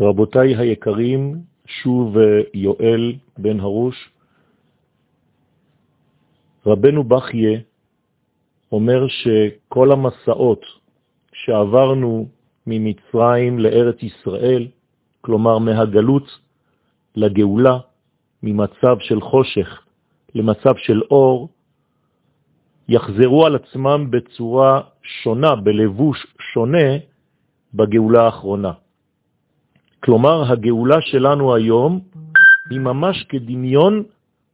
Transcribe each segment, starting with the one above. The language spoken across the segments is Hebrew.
רבותיי היקרים, שוב יואל בן הרוש, רבנו בכיה אומר שכל המסעות שעברנו ממצרים לארץ ישראל, כלומר מהגלות לגאולה, ממצב של חושך למצב של אור, יחזרו על עצמם בצורה שונה, בלבוש שונה, בגאולה האחרונה. כלומר, הגאולה שלנו היום היא ממש כדמיון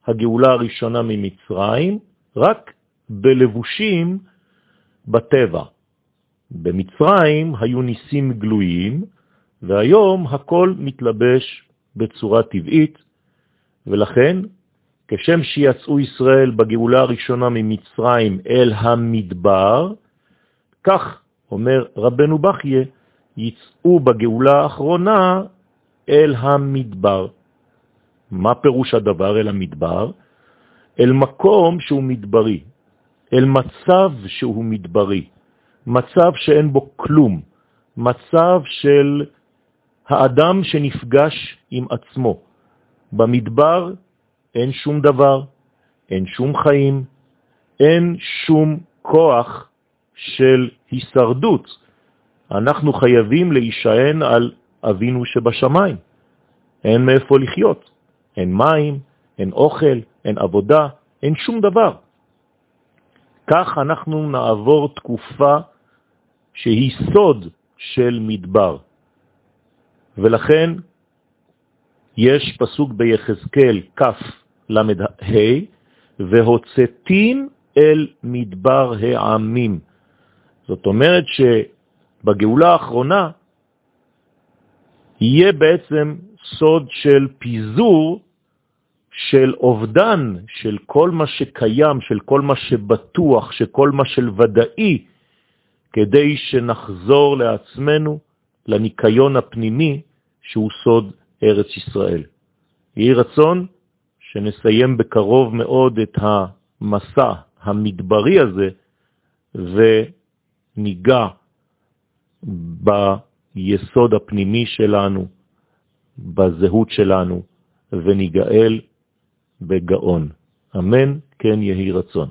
הגאולה הראשונה ממצרים, רק בלבושים בטבע. במצרים היו ניסים גלויים, והיום הכל מתלבש בצורה טבעית, ולכן כשם שיצאו ישראל בגאולה הראשונה ממצרים אל המדבר, כך, אומר רבנו בכיה, יצאו בגאולה האחרונה אל המדבר. מה פירוש הדבר אל המדבר? אל מקום שהוא מדברי, אל מצב שהוא מדברי, מצב שאין בו כלום, מצב של האדם שנפגש עם עצמו. במדבר אין שום דבר, אין שום חיים, אין שום כוח של הישרדות. אנחנו חייבים להישען על אבינו שבשמיים. אין מאיפה לחיות, אין מים, אין אוכל, אין עבודה, אין שום דבר. כך אנחנו נעבור תקופה שהיא סוד של מדבר. ולכן יש פסוק ביחזקאל ה' והוצאתים אל מדבר העמים. זאת אומרת שבגאולה האחרונה יהיה בעצם סוד של פיזור של אובדן של כל מה שקיים, של כל מה שבטוח, של כל מה של ודאי, כדי שנחזור לעצמנו לניקיון הפנימי שהוא סוד ארץ ישראל. יהי רצון שנסיים בקרוב מאוד את המסע המדברי הזה וניגע ביסוד הפנימי שלנו, בזהות שלנו, וניגאל בגאון. אמן, כן יהי רצון.